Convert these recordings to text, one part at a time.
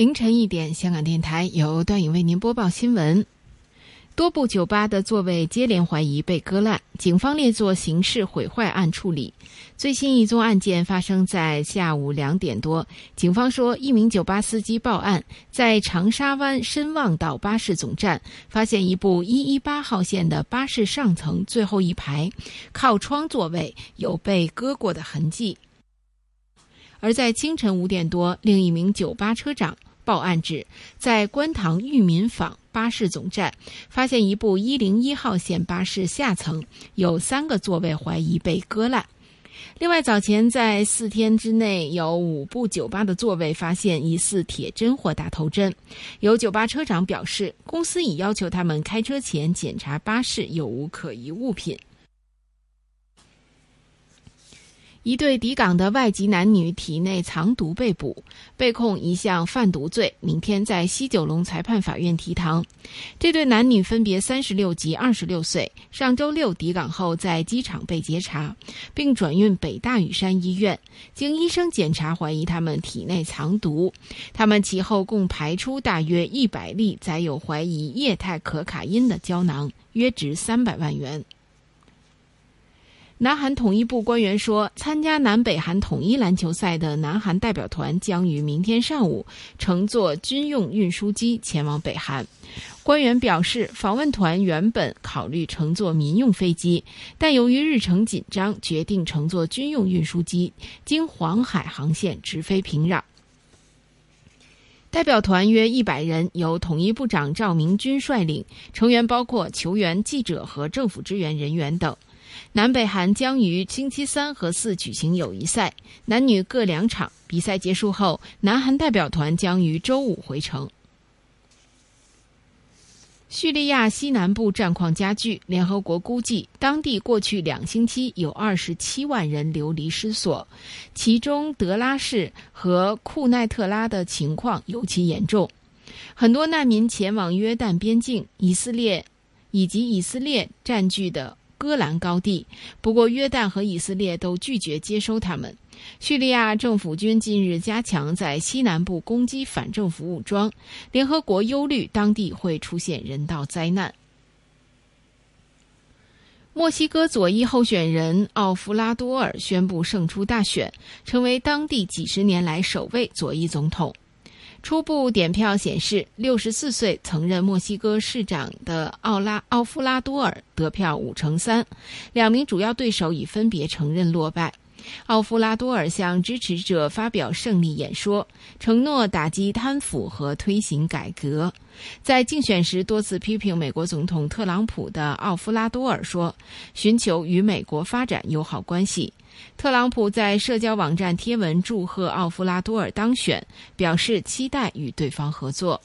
凌晨一点，香港电台由段颖为您播报新闻：多部酒吧的座位接连怀疑被割烂，警方列作刑事毁坏案处理。最新一宗案件发生在下午两点多，警方说，一名酒吧司机报案，在长沙湾深旺道巴士总站发现一部一一八号线的巴士上层最后一排靠窗座位有被割过的痕迹。而在清晨五点多，另一名酒吧车长。报案指，在观塘裕民坊巴士总站发现一部一零一号线巴士下层有三个座位怀疑被割烂。另外，早前在四天之内有五部酒吧的座位发现疑似铁针或打头针，有酒吧车长表示，公司已要求他们开车前检查巴士有无可疑物品。一对抵港的外籍男女体内藏毒被捕，被控一项贩毒罪，明天在西九龙裁判法院提堂。这对男女分别三十六及二十六岁，上周六抵港后在机场被截查，并转运北大屿山医院。经医生检查，怀疑他们体内藏毒。他们其后共排出大约一百粒载有怀疑液态可卡因的胶囊，约值三百万元。南韩统一部官员说，参加南北韩统一篮球赛的南韩代表团将于明天上午乘坐军用运输机前往北韩。官员表示，访问团原本考虑乘坐民用飞机，但由于日程紧张，决定乘坐军用运输机，经黄海航线直飞平壤。代表团约一百人，由统一部长赵明军率领，成员包括球员、记者和政府支援人员等。南北韩将于星期三和四举行友谊赛，男女各两场。比赛结束后，南韩代表团将于周五回城。叙利亚西南部战况加剧，联合国估计，当地过去两星期有二十七万人流离失所，其中德拉市和库奈特拉的情况尤其严重。很多难民前往约旦边境、以色列以及以色列占据的。戈兰高地，不过约旦和以色列都拒绝接收他们。叙利亚政府军近日加强在西南部攻击反政府武装，联合国忧虑当地会出现人道灾难。墨西哥左翼候选人奥弗拉多尔宣布胜出大选，成为当地几十年来首位左翼总统。初步点票显示，六十四岁曾任墨西哥市长的奥拉奥夫拉多尔得票五成三，两名主要对手已分别承认落败。奥夫拉多尔向支持者发表胜利演说，承诺打击贪腐和推行改革。在竞选时多次批评美国总统特朗普的奥夫拉多尔说：“寻求与美国发展友好关系。”特朗普在社交网站贴文祝贺奥夫拉多尔当选，表示期待与对方合作。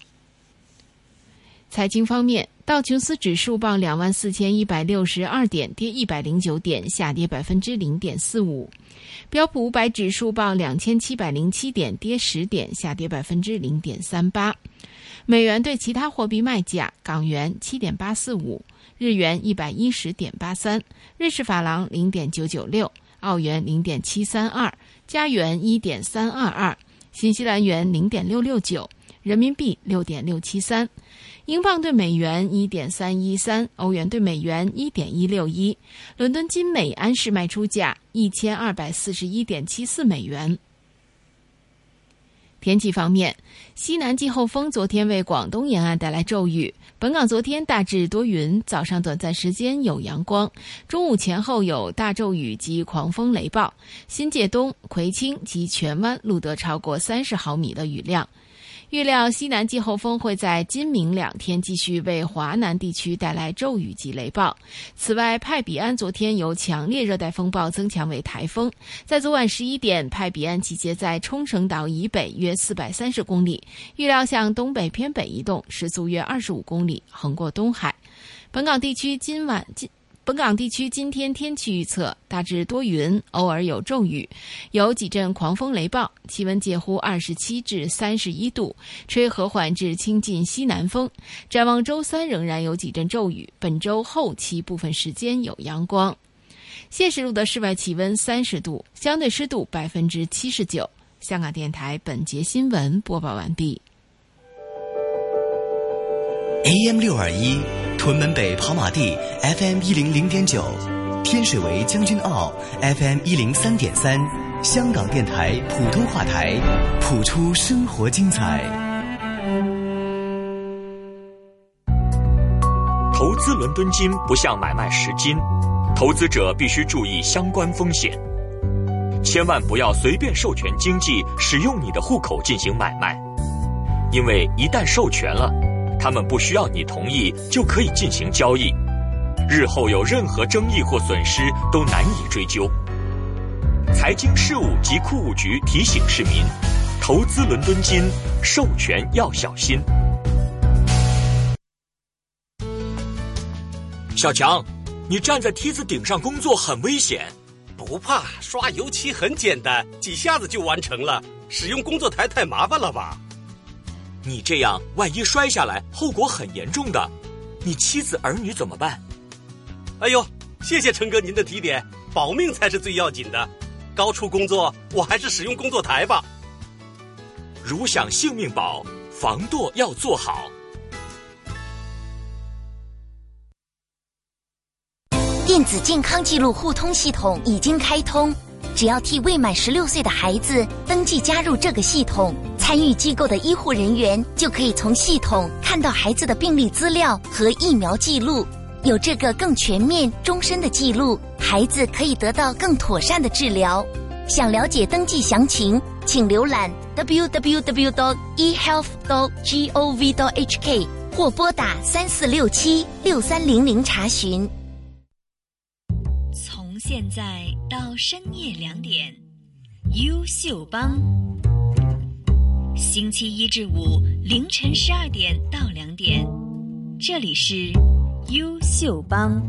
财经方面，道琼斯指数报两万四千一百六十二点，跌一百零九点，下跌百分之零点四五；标普五百指数报两千七百零七点，跌十点，下跌百分之零点三八。美元对其他货币卖价：港元七点八四五，日元一百一十点八三，瑞士法郎零点九九六。澳元零点七三二，加元一点三二二，新西兰元零点六六九，人民币六点六七三，英镑对美元一点三一三，欧元对美元一点一六一，伦敦金每安司卖出价一千二百四十一点七四美元。天气方面，西南季候风昨天为广东沿岸带来骤雨。本港昨天大致多云，早上短暂时间有阳光，中午前后有大骤雨及狂风雷暴，新界东、葵青及荃湾录得超过三十毫米的雨量。预料西南季候风会在今明两天继续为华南地区带来骤雨及雷暴。此外，派比安昨天由强烈热带风暴增强为台风，在昨晚十一点，派比安集结在冲绳岛以北约四百三十公里，预料向东北偏北移动，时速约二十五公里，横过东海。本港地区今晚今。本港地区今天天气预测大致多云，偶尔有骤雨，有几阵狂风雷暴，气温介乎二十七至三十一度，吹和缓至清近西南风。展望周三仍然有几阵骤雨，本周后期部分时间有阳光。现实路的室外气温三十度，相对湿度百分之七十九。香港电台本节新闻播报完毕。AM 六二一。屯门北跑马地 FM 一零零点九，天水围将军澳 FM 一零三点三，香港电台普通话台，谱出生活精彩。投资伦敦金不像买卖十金，投资者必须注意相关风险，千万不要随便授权经纪使用你的户口进行买卖，因为一旦授权了。他们不需要你同意就可以进行交易，日后有任何争议或损失都难以追究。财经事务及库务局提醒市民：投资伦敦金，授权要小心。小强，你站在梯子顶上工作很危险。不怕，刷油漆很简单，几下子就完成了。使用工作台太麻烦了吧。你这样，万一摔下来，后果很严重的。你妻子儿女怎么办？哎呦，谢谢陈哥您的提点，保命才是最要紧的。高处工作，我还是使用工作台吧。如想性命保，防堕要做好。电子健康记录互通系统已经开通，只要替未满十六岁的孩子登记加入这个系统。参与机构的医护人员就可以从系统看到孩子的病历资料和疫苗记录，有这个更全面、终身的记录，孩子可以得到更妥善的治疗。想了解登记详情，请浏览 w w w d o e h e a l t h d o g o v d h k 或拨打三四六七六三零零查询。从现在到深夜两点，优秀帮。星期一至五凌晨十二点到两点，这里是优秀帮。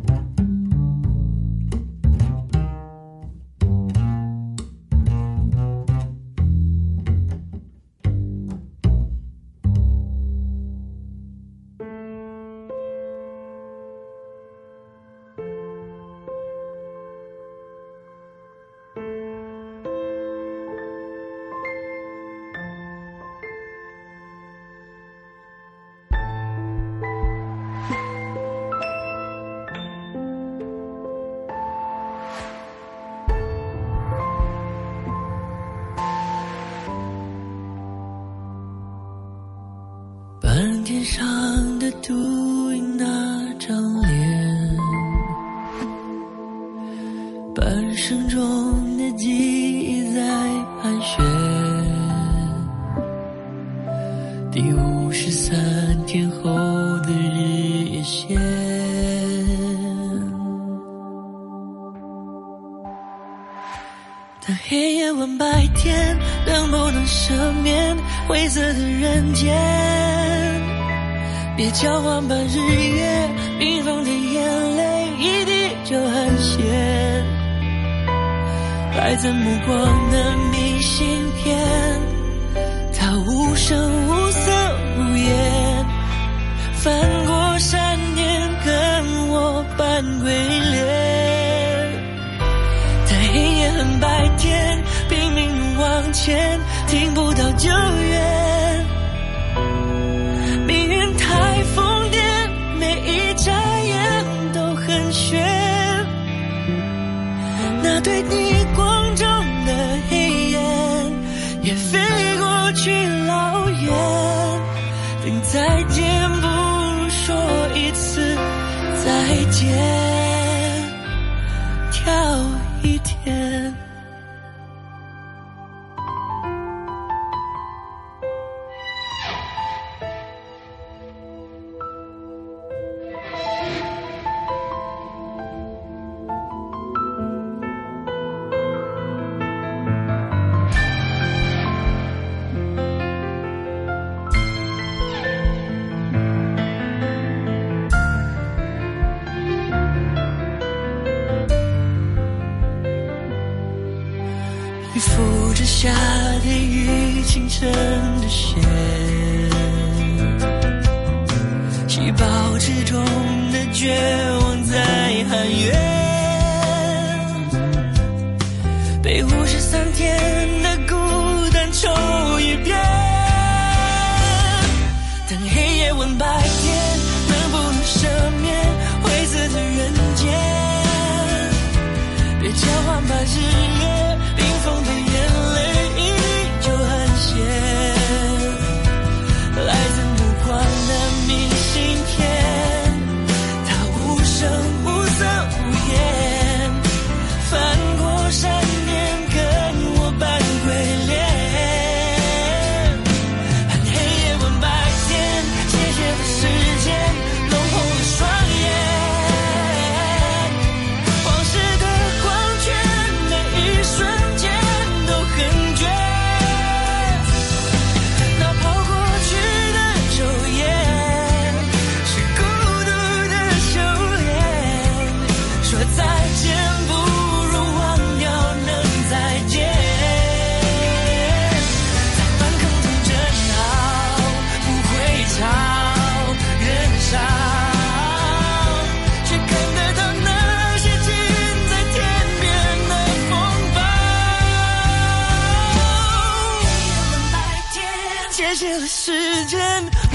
借了时间。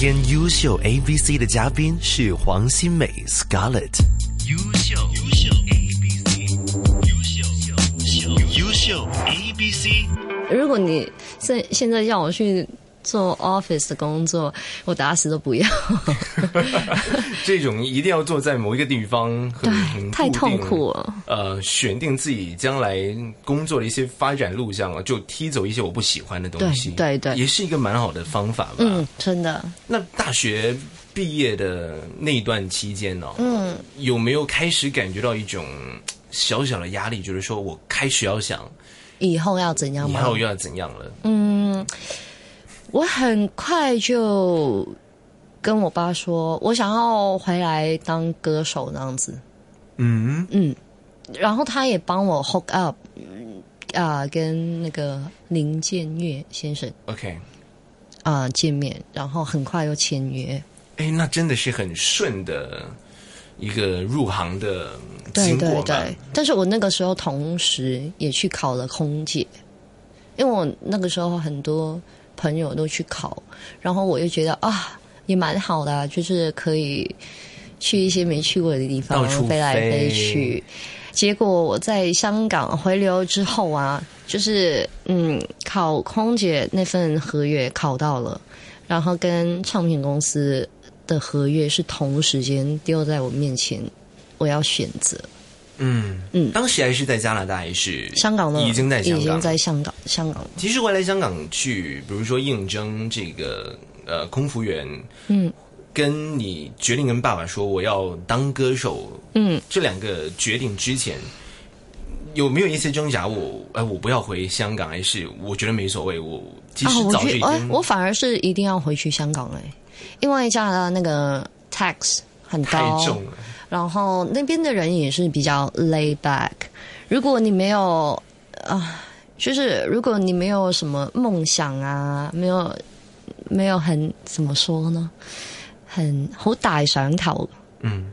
今天优秀 ABC 的嘉宾是黄心美 Scarlet。优秀优秀 ABC，优秀优秀 ABC。如果你现现在要我去。做 office 的工作，我打死都不要。这种一定要坐在某一个地方，对，太痛苦了。呃，选定自己将来工作的一些发展路上啊，就踢走一些我不喜欢的东西，对对对，也是一个蛮好的方法吧。嗯，真的。那大学毕业的那段期间呢？嗯，有没有开始感觉到一种小小的压力？就是说我开始要想以后要怎样？以后要怎样了？嗯。我很快就跟我爸说，我想要回来当歌手那样子。嗯嗯，然后他也帮我 hook up 啊，跟那个林建岳先生。OK，啊，见面，然后很快又签约。哎，那真的是很顺的一个入行的对对对，但是我那个时候同时也去考了空姐，因为我那个时候很多。朋友都去考，然后我就觉得啊，也蛮好的，就是可以去一些没去过的地方，飞来飞去。结果我在香港回流之后啊，就是嗯，考空姐那份合约考到了，然后跟唱片公司的合约是同时间丢在我面前，我要选择。嗯嗯，当时还是在加拿大，还是香港呢？已经在香港，在香港。香港其实回来香港去，比如说应征这个呃空服员，嗯，跟你决定跟爸爸说我要当歌手，嗯，这两个决定之前，有没有一些挣扎？我哎，我不要回香港，还是我觉得没所谓。我其实早就已经，我反而是一定要回去香港哎，因为加拿大那个 tax 很高。然后那边的人也是比较 l a y back。如果你没有啊，就是如果你没有什么梦想啊，没有没有很怎么说呢，很好大想头。嗯，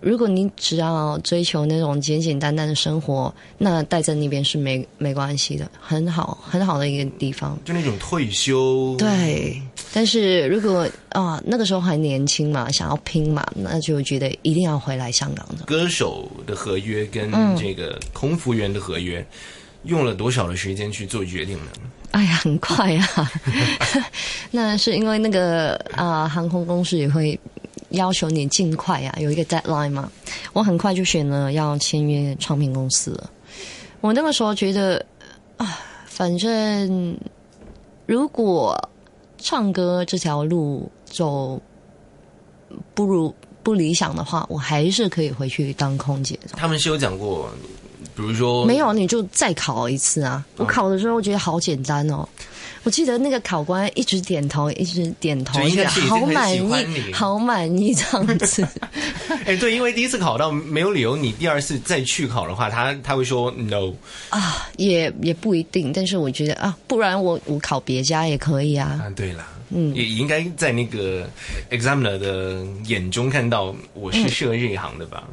如果你只要追求那种简简单单的生活，那待在那边是没没关系的，很好很好的一个地方。就那种退休。对。但是如果啊那个时候还年轻嘛，想要拼嘛，那就觉得一定要回来香港的。歌手的合约跟这个空服员的合约，用了多少的时间去做决定呢？哎呀，很快啊！那是因为那个啊航空公司也会要求你尽快呀，有一个 deadline 嘛。我很快就选了要签约唱片公司了。我那个时候觉得啊，反正如果。唱歌这条路走不如不理想的话，我还是可以回去当空姐。他们是有讲过，比如说没有你就再考一次啊！我考的时候我觉得好简单哦。我记得那个考官一直点头，一直点头，应该好满意，好满意这样子。哎，对，因为第一次考到没有理由，你第二次再去考的话，他他会说 no 啊，也也不一定。但是我觉得啊，不然我我考别家也可以啊。啊，对了，嗯，也应该在那个 examiner 的眼中看到我是适合这一行的吧。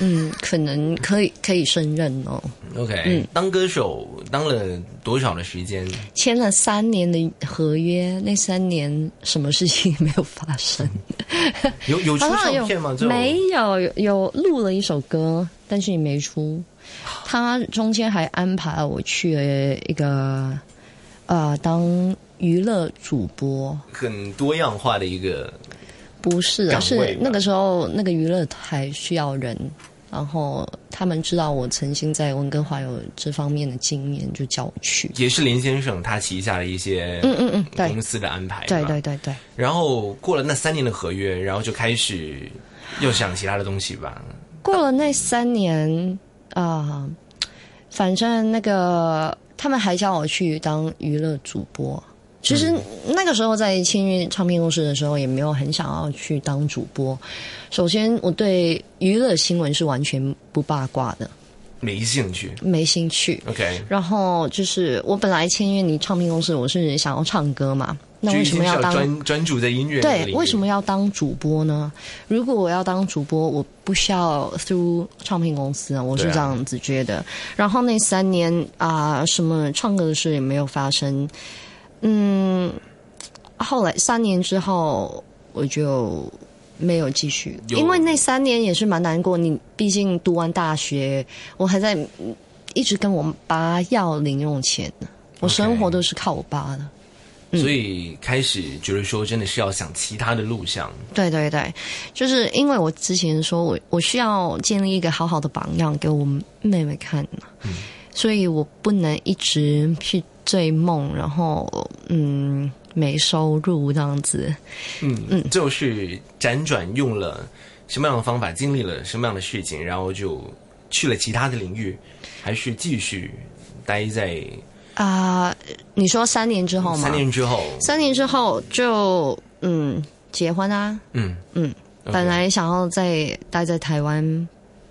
嗯，可能可以可以胜任哦。OK，嗯，当歌手当了多少的时间？签了三年的合约，那三年什么事情也没有发生。有有出唱片吗？没有，有录了一首歌，但是没出。他中间还安排我去了一个呃当娱乐主播，很多样化的一个。不是啊，是那个时候那个娱乐台需要人，然后他们知道我曾经在温哥华有这方面的经验，就叫我去。也是林先生他旗下的一些嗯嗯嗯公司的安排，对对对对。然后过了那三年的合约，然后就开始又想其他的东西吧。过了那三年啊，反正那个他们还叫我去当娱乐主播。其实那个时候在签约唱片公司的时候，也没有很想要去当主播。首先，我对娱乐新闻是完全不八卦的，没兴趣，没兴趣。OK。然后就是我本来签约你唱片公司，我是想要唱歌嘛，那为什么要专专注在音乐？对，为什么要当主播呢？如果我要当主播，我不需要 through 唱片公司，我是这样子觉得。然后那三年啊，什么唱歌的事也没有发生。嗯，后来三年之后我就没有继续，因为那三年也是蛮难过。你毕竟读完大学，我还在一直跟我爸要零用钱，呢。我生活都是靠我爸的。所以开始觉得说，真的是要想其他的路向。对对对，就是因为我之前说我我需要建立一个好好的榜样给我妹妹看嘛，所以我不能一直去。追梦，然后嗯，没收入这样子，嗯嗯，就是辗转用了什么样的方法，经历了什么样的事情，然后就去了其他的领域，还是继续待在啊？你说三年之后吗？三年之后，三年之后就嗯，结婚啊，嗯嗯，本来想要在待在台湾，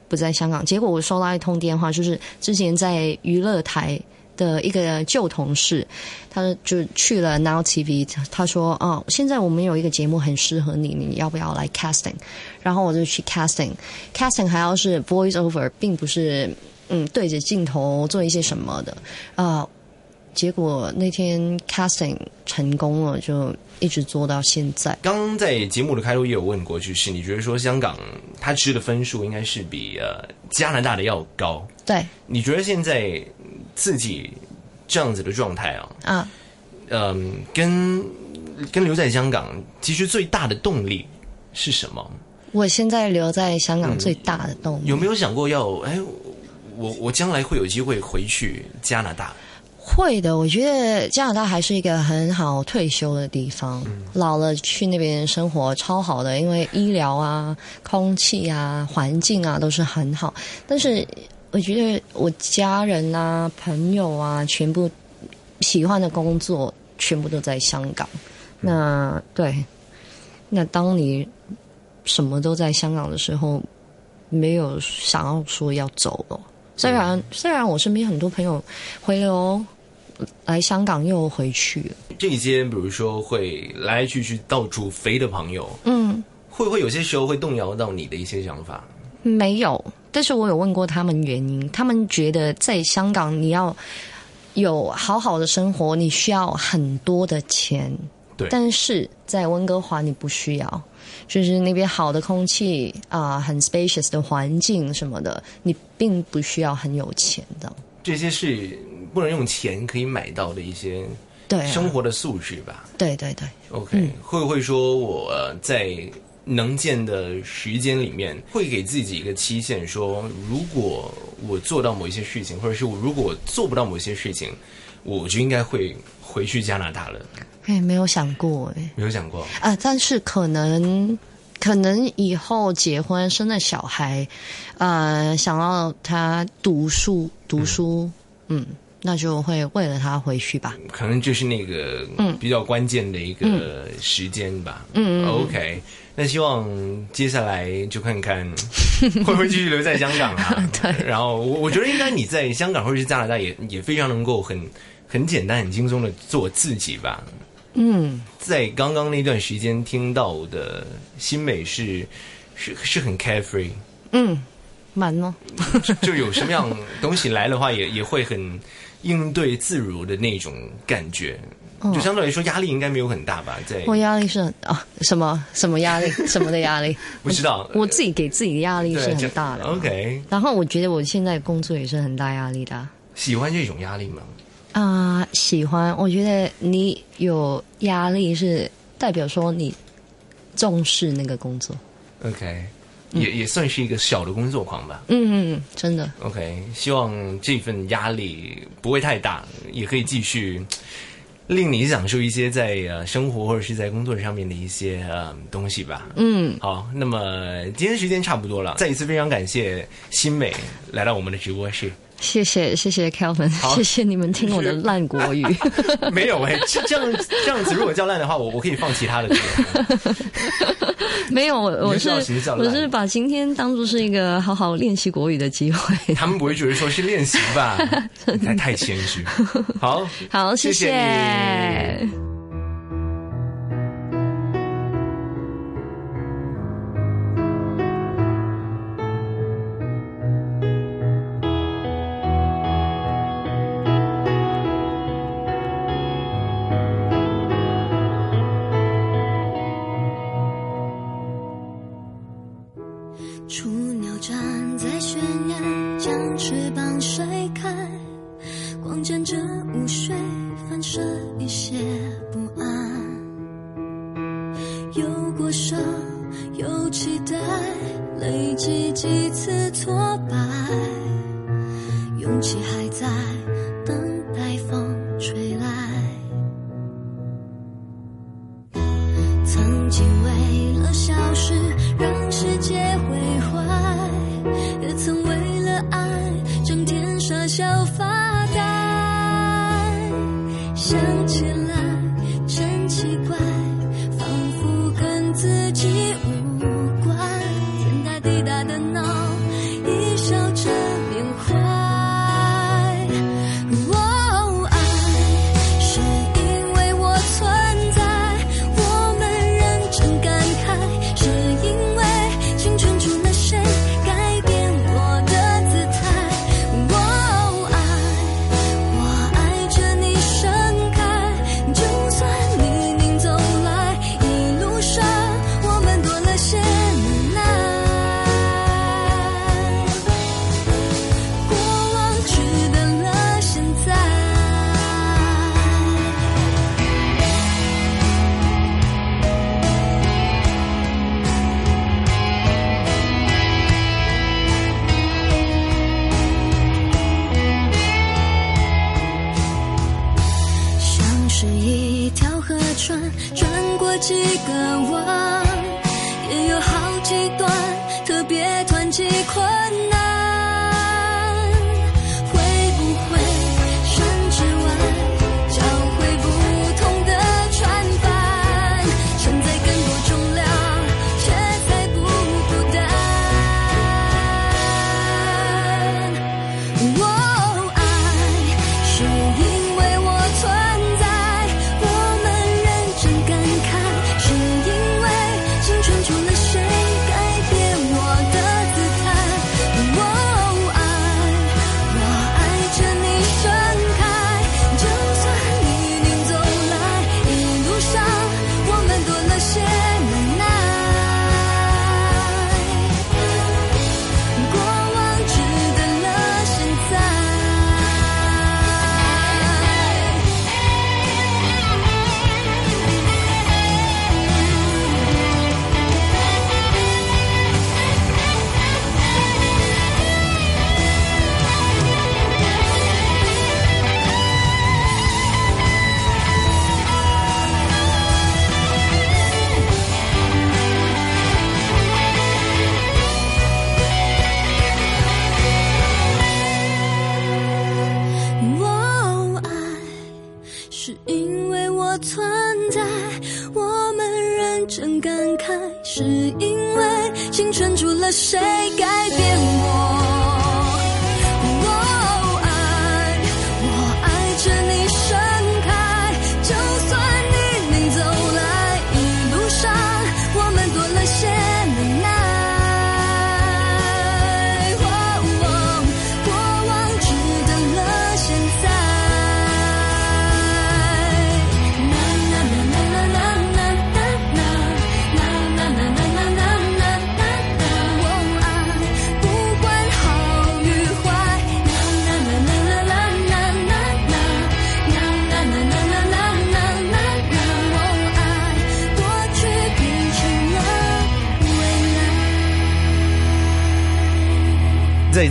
不在香港，结果我收到一通电话，就是之前在娱乐台。的一个旧同事，他就去了 Now TV。他说：“啊，现在我们有一个节目很适合你，你要不要来 casting？” 然后我就去 casting。casting 还要是 voiceover，并不是嗯对着镜头做一些什么的啊。结果那天 casting 成功了，就一直做到现在。刚刚在节目的开头也有问过，就是你觉得说香港他吃的分数应该是比呃加拿大的要高？对。你觉得现在自己这样子的状态啊，啊，嗯，跟跟留在香港，其实最大的动力是什么？我现在留在香港最大的动力有没有想过要？哎，我我将来会有机会回去加拿大？会的，我觉得加拿大还是一个很好退休的地方。老了去那边生活超好的，因为医疗啊、空气啊、环境啊都是很好。但是我觉得我家人啊、朋友啊，全部喜欢的工作全部都在香港。那对，那当你什么都在香港的时候，没有想要说要走了。虽然虽然我身边很多朋友回留。来香港又回去了。这些比如说会来来去去到处飞的朋友，嗯，会不会有些时候会动摇到你的一些想法？没有，但是我有问过他们原因，他们觉得在香港你要有好好的生活，你需要很多的钱。对，但是在温哥华你不需要，就是那边好的空气啊，很 spacious 的环境什么的，你并不需要很有钱的。这些是。不能用钱可以买到的一些对生活的素质吧。对对对。OK，会不会说我在能见的时间里面会给自己一个期限，说如果我做到某一些事情，或者是我如果做不到某一些事情，我就应该会回去加拿大了。哎，没有想过哎，没有想过啊。但是可能可能以后结婚生了小孩，呃，想要他读书读书，嗯。那就会为了他回去吧，可能就是那个比较关键的一个时间吧。嗯 o k 那希望接下来就看看会不会继续留在香港啊。然后我我觉得应该你在香港或者是加拿大也也非常能够很很简单、很轻松的做自己吧。嗯，在刚刚那段时间听到的新美是是是很 carefree。嗯。蛮呢，就有什么样东西来的话，也也会很应对自如的那种感觉，就相对来说压力应该没有很大吧？对我压力是很啊，什么什么压力，什么的压力？不知道，我自己给自己的压力是很大的。OK，然后我觉得我现在工作也是很大压力的。喜欢这种压力吗？啊，喜欢。我觉得你有压力是代表说你重视那个工作。OK。也也算是一个小的工作狂吧。嗯嗯嗯，真的。OK，希望这份压力不会太大，也可以继续令你享受一些在呃生活或者是在工作上面的一些呃东西吧。嗯，好，那么今天时间差不多了，再一次非常感谢新美来到我们的直播室。谢谢谢谢 k e l v i n 谢谢你们听我的烂国语。没有哎，这样这样子如果叫烂的话，我我可以放其他的歌。没有，我是我是把今天当做是一个好好练习国语的机会。他们不会觉得说是练习吧？太谦虚。好，好，谢谢。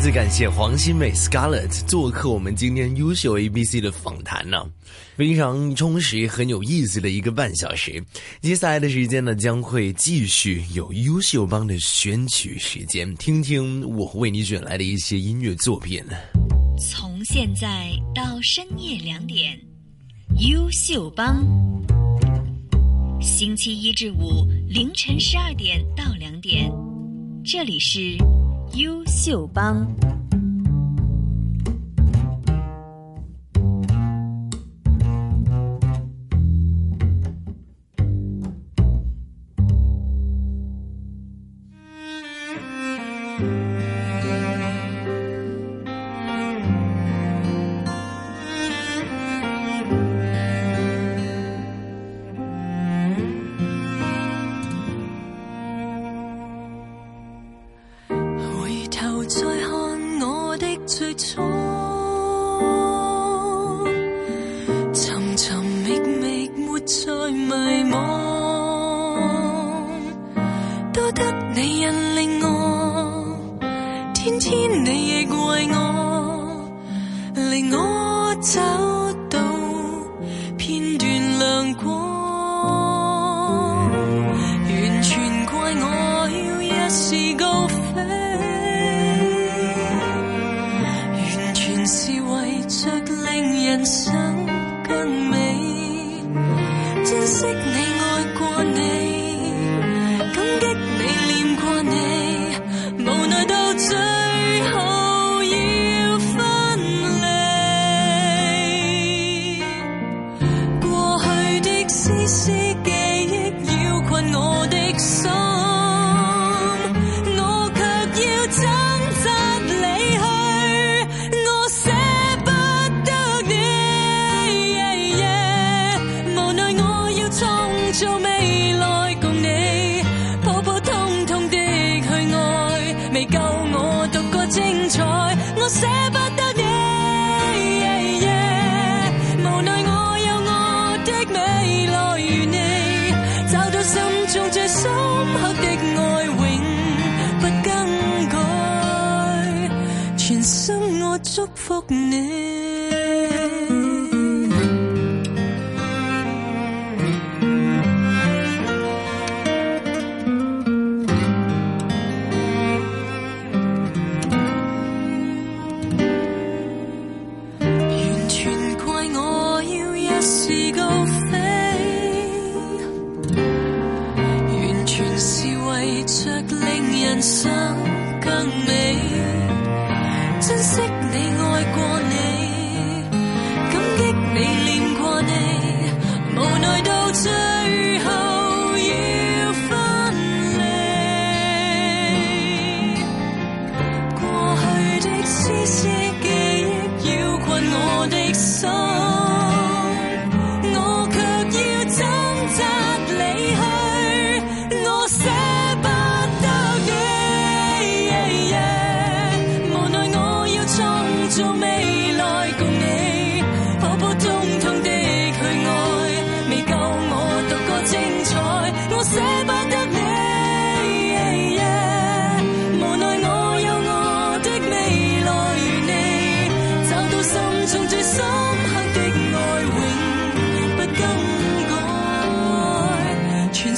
再次感谢黄心美 Scarlett 做客我们今天优秀 ABC 的访谈呢，非常充实、很有意思的一个半小时。接下来的时间呢，将会继续有优秀帮的选取时间，听听我为你选来的一些音乐作品。从现在到深夜两点，优秀帮，星期一至五凌晨十二点到两点，这里是。优秀帮。broken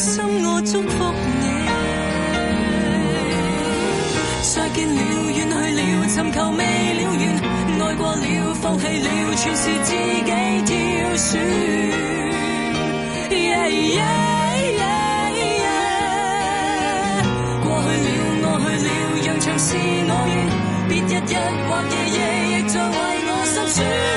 心，我祝福你。再見了，遠去了，尋求未了願。愛過了，放棄了，全是自己挑選。过去了，我去了，讓長是我願。別日日或夜夜，亦在為我心酸。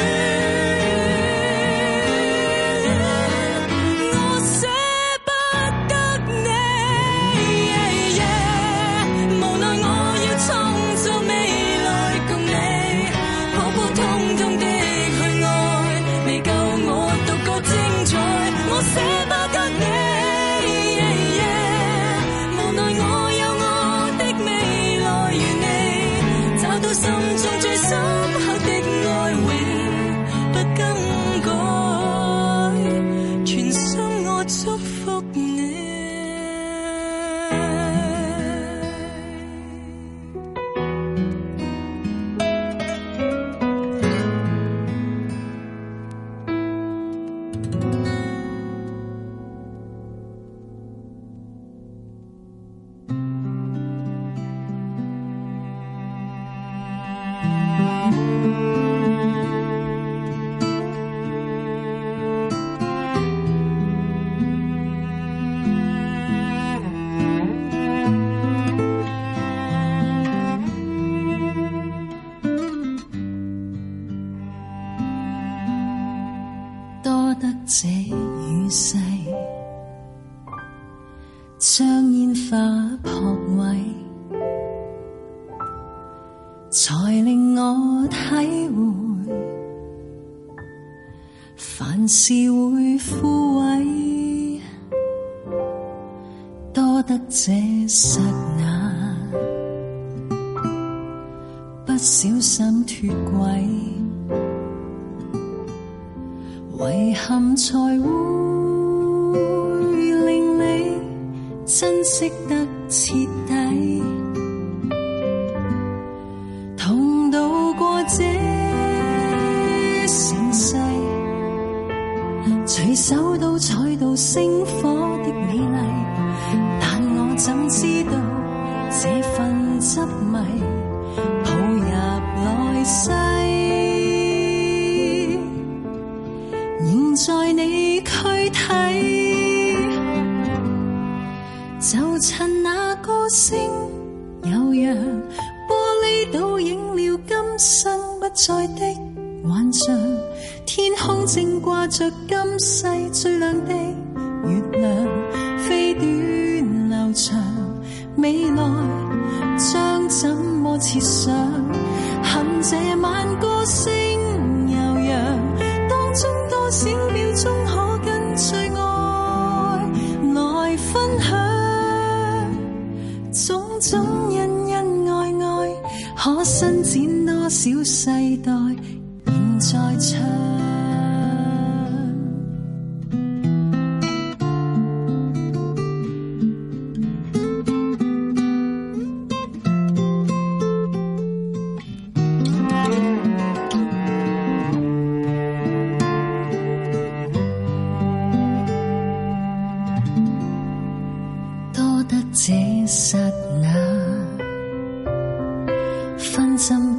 体会，凡事会枯萎，多得这刹那，不小心脱轨，遗憾才会令你珍惜得切。took 这刹那，分心。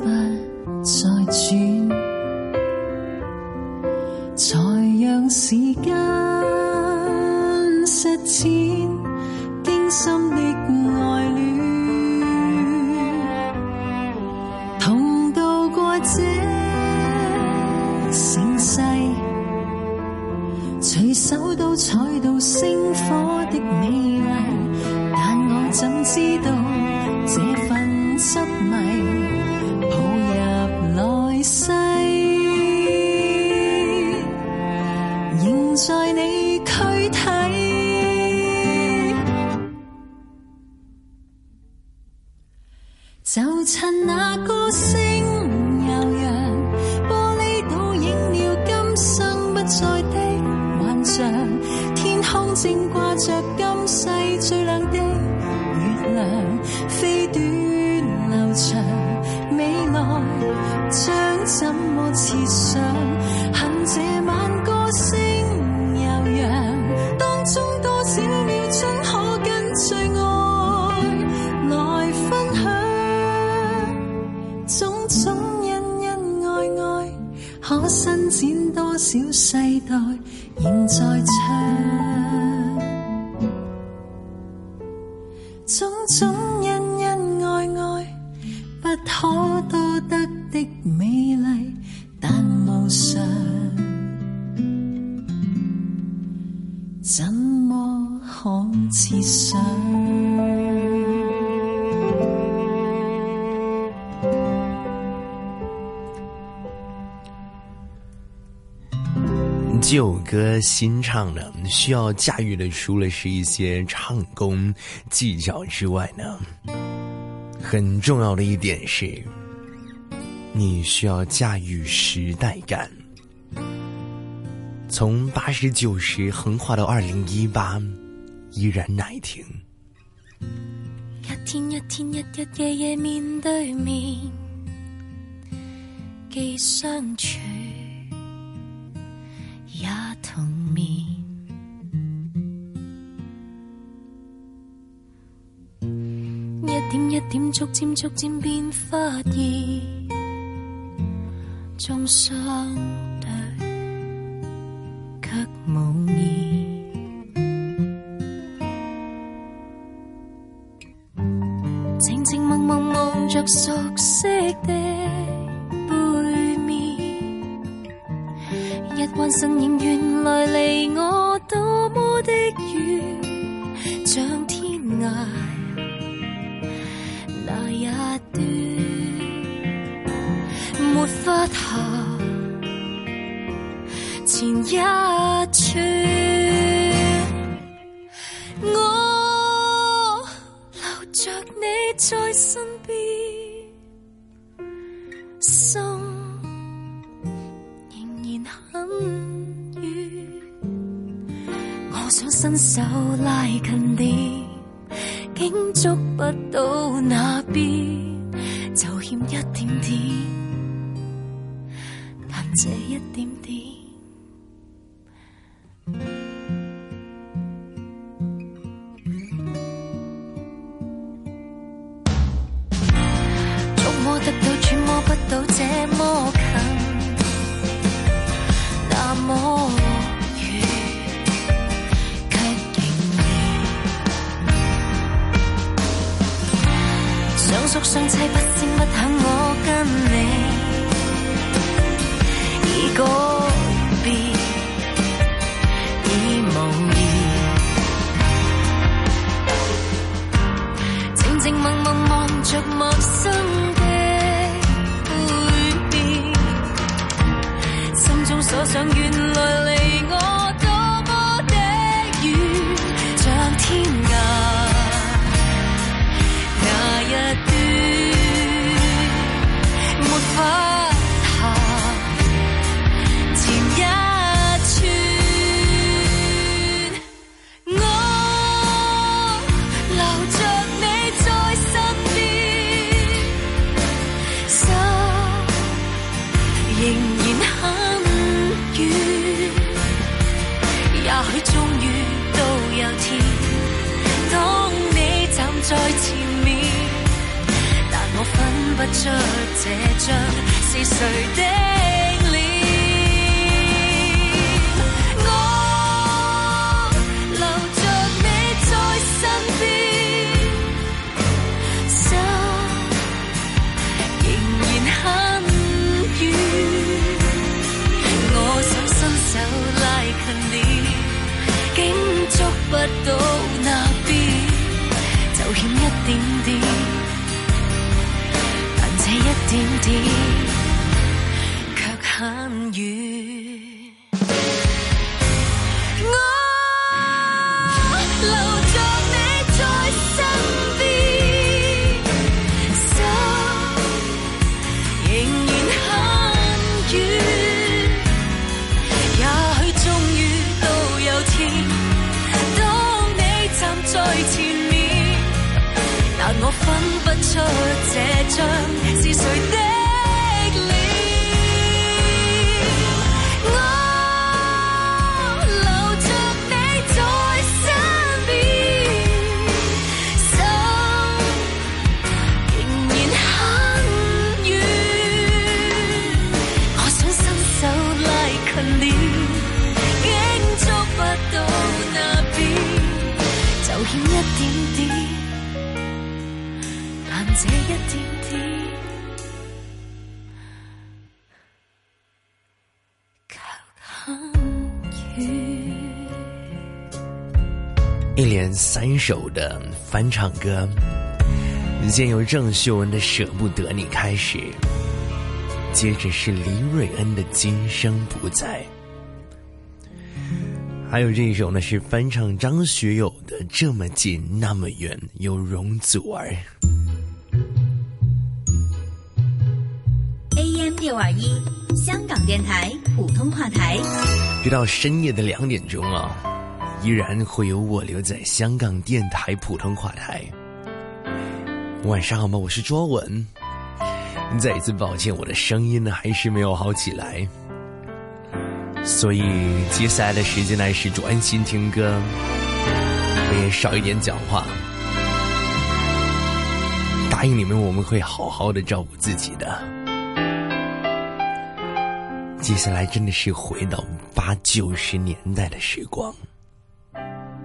旧歌新唱呢，需要驾驭的除了是一些唱功技巧之外呢，很重要的一点是，你需要驾驭时代感。从八十九十横跨到二零一八，依然耐听。一天一天，一日夜夜，面对面，既相处。同眠，一点一点，逐渐逐渐变发热，中相对却茫意。静静默默望着。幻心仍原来离我多么的远，像天涯那一段，没法下前一寸。我留着你在身。到这么。首的翻唱歌，先由郑秀文的《舍不得你》开始，接着是黎瑞恩的《今生不再》，还有这一首呢是翻唱张学友的《这么近那么远》，由容祖儿。AM 六二一，香港电台普通话台，直到深夜的两点钟啊。依然会有我留在香港电台普通话台。晚上好吗？我是卓文。再一次抱歉，我的声音呢还是没有好起来，所以接下来的时间呢是专心听歌，我也少一点讲话。答应你们，我们会好好的照顾自己的。接下来真的是回到八九十年代的时光。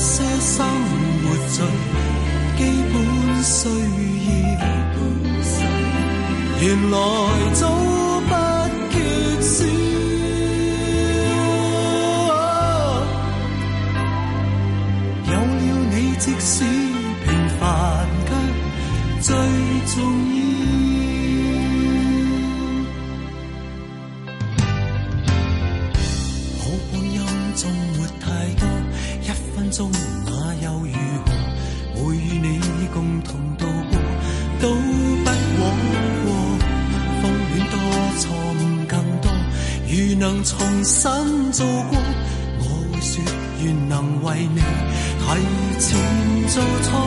些生活最基本需要，原来早不缺少。有了你，即使平凡却最重。中那又如何？会与你共同度过都不枉过。风恋多，错误更多。如能重新做过，我会说愿能为你提前做错。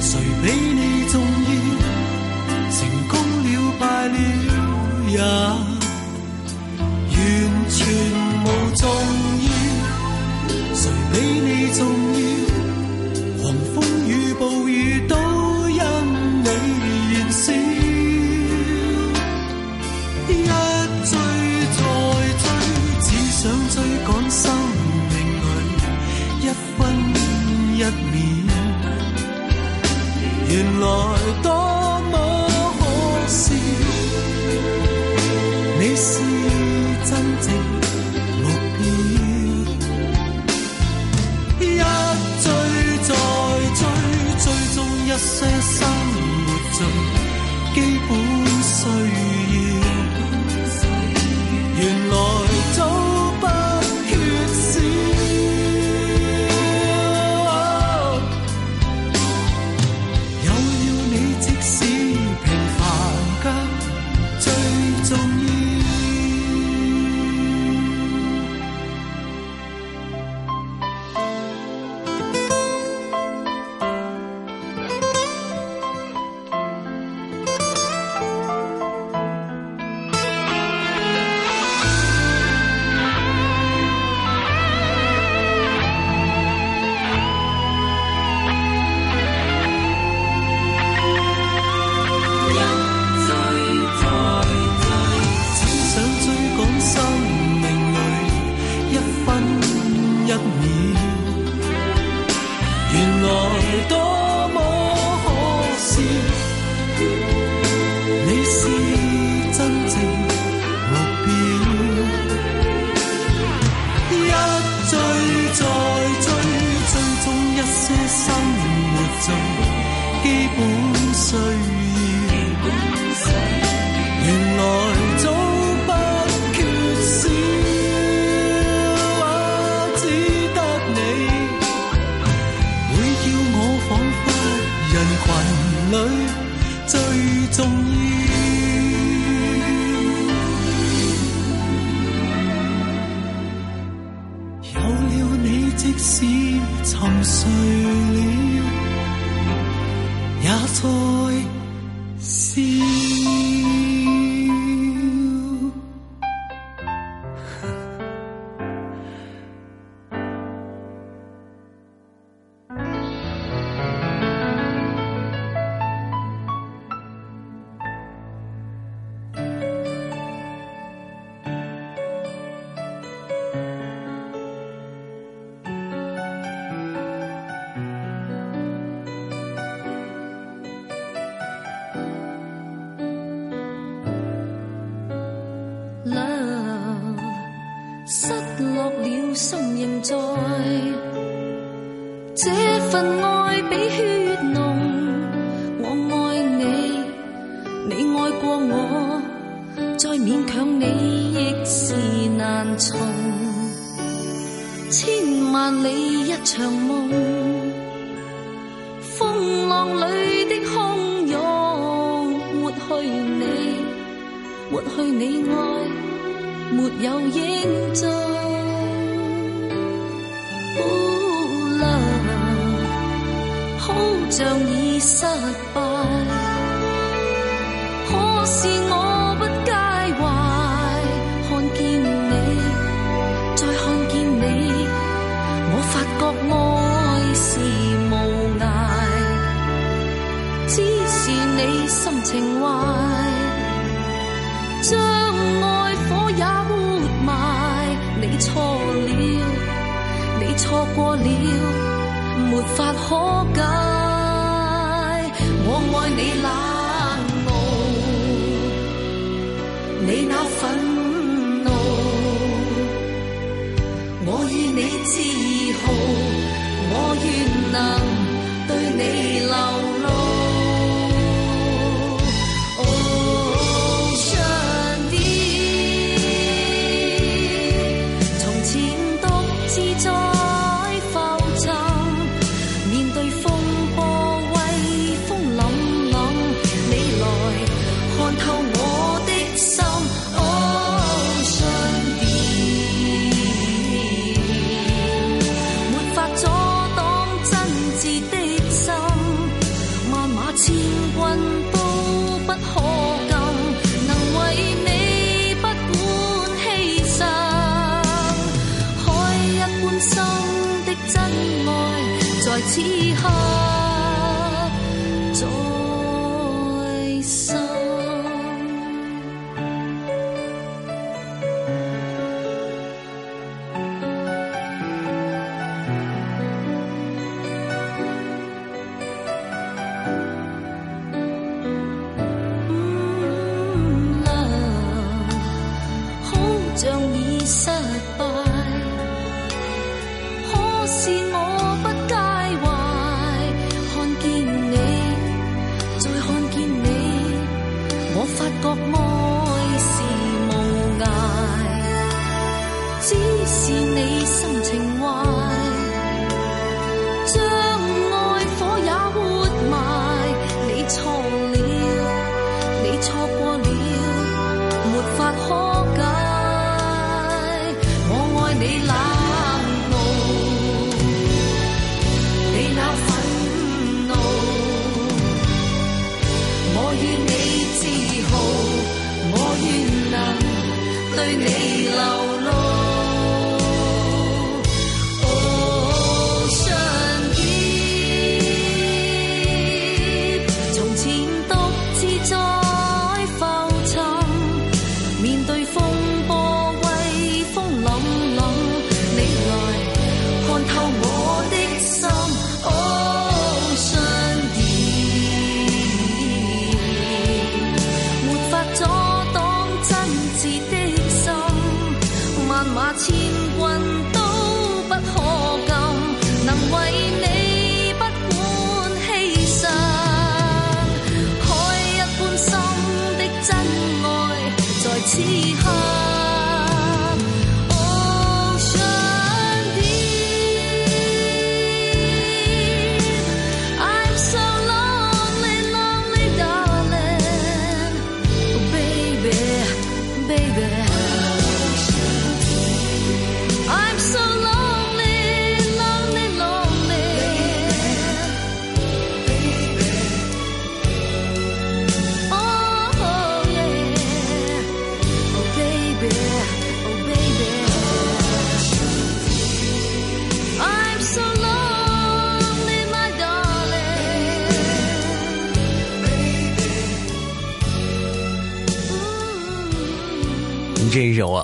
谁比你重要？成功了，败了也。重要，狂风与暴雨都因你燃烧，一追再追，只想追赶生命里一分一秒。原来多。风浪里的汹涌，抹去你，抹去你爱，没有影踪。好像已失败，可是我。情怀，将爱火也活埋。你错了，你错过了，没法可解。我爱你冷傲，你那愤怒，我与你自豪，我愿能对你留。home.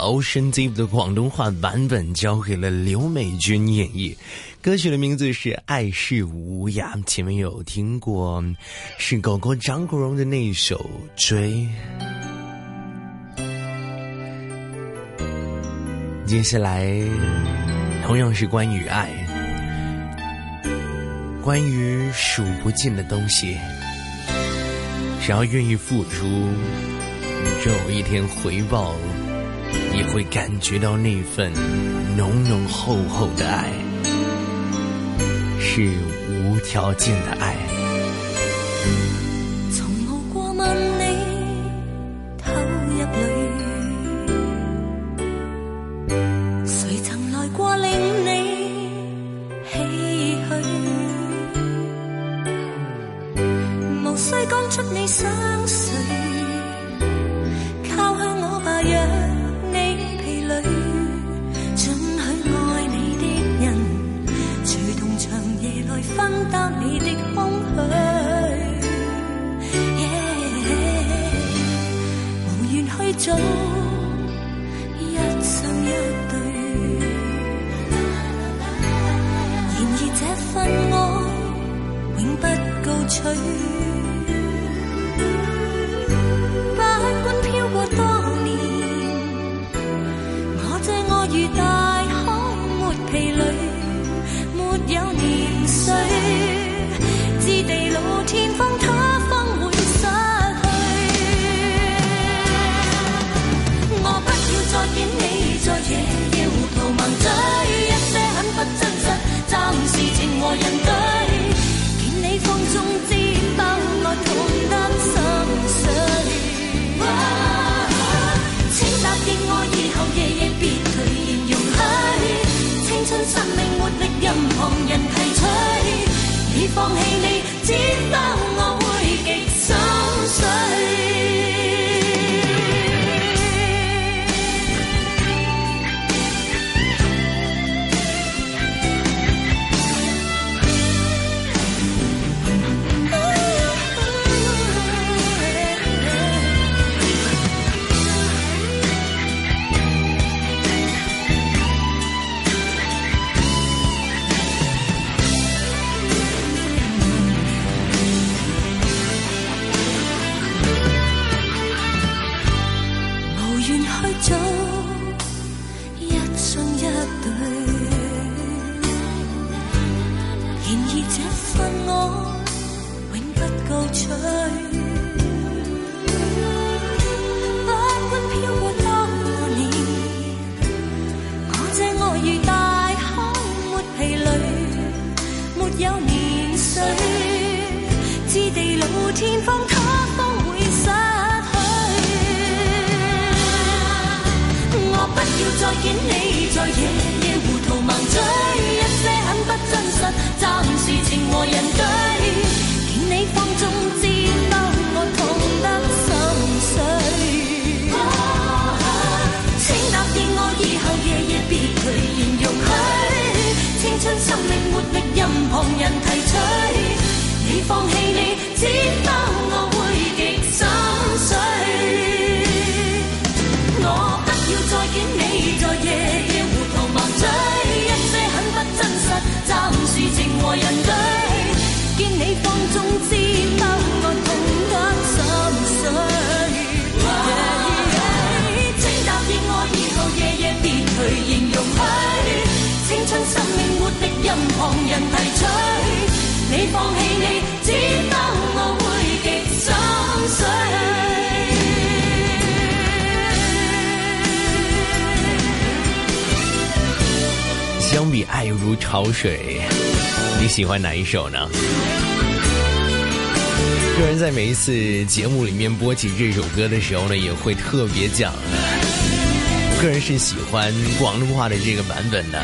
《Ocean Deep》的广东话版本交给了刘美君演绎。歌曲的名字是《爱是无涯》，前面有听过，是狗狗张国荣的那一首《追》。接下来同样是关于爱，关于数不尽的东西，只要愿意付出，就有一天回报。你会感觉到那份浓浓厚厚的爱，是无条件的爱。取。放弃你，只得。知地老天荒，他方会失去。我不要再见你再夜夜胡涂盲追，一些很不真实，暂时情和人堆。见你放纵，只当我痛得心碎。请答应我，以后夜夜别离，然容许青春生命活力任旁人提取。放弃你，只当我会极心碎。我不要再见你，在夜夜胡涂盲追一些很不真实，暂时情和人堆。见你放纵，只把我痛得心碎。夜已请答应我，以后夜夜别去形容。水。青春生命，活力，任旁人提取。你放弃你。相比《爱如潮水》，你喜欢哪一首呢？个人在每一次节目里面播起这首歌的时候呢，也会特别讲。个人是喜欢广东话的这个版本的，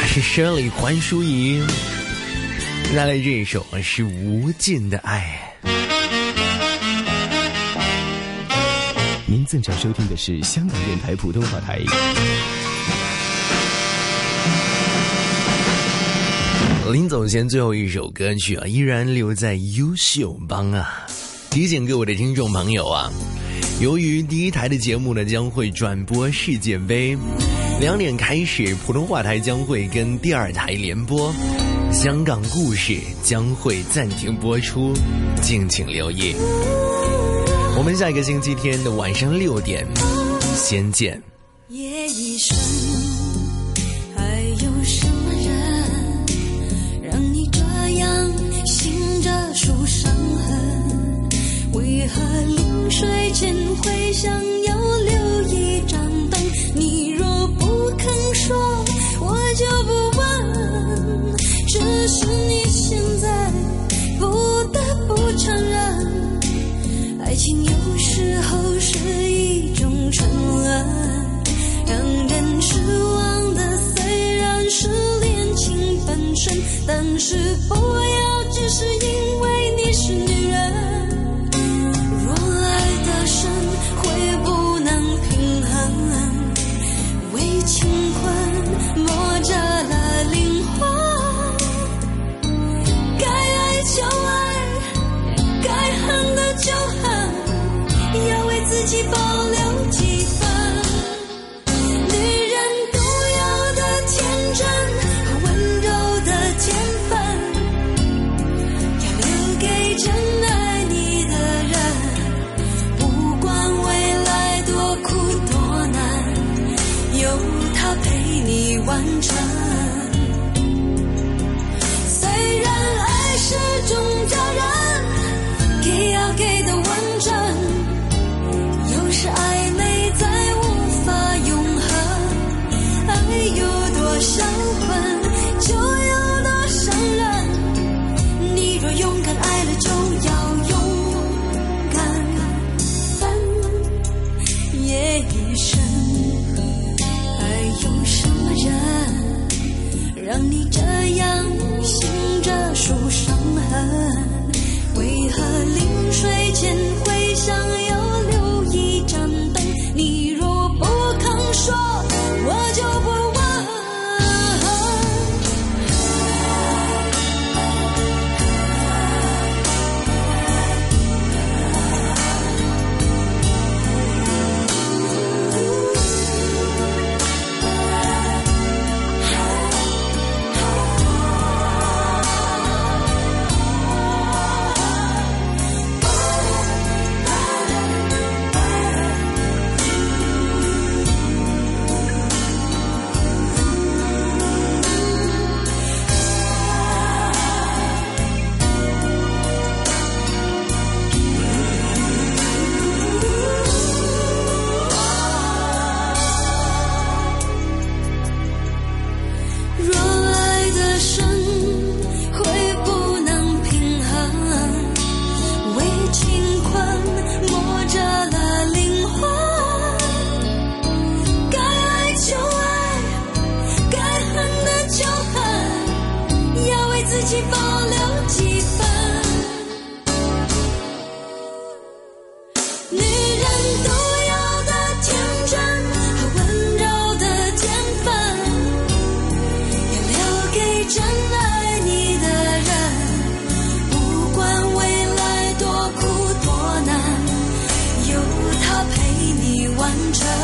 还是 Shirley 还输赢？再来这一首是无尽的爱。您正在收听的是香港电台普通话台。临走前最后一首歌曲啊，依然留在优秀帮啊！提醒各位的听众朋友啊，由于第一台的节目呢将会转播世界杯，两点开始普通话台将会跟第二台联播。香港故事将会暂停播出，敬请留意。我们下一个星期天的晚上六点，先见。夜已深，还有什么人让你这样醒着数伤痕？为何临睡前会想要留？但是不要，只是因为你是女人。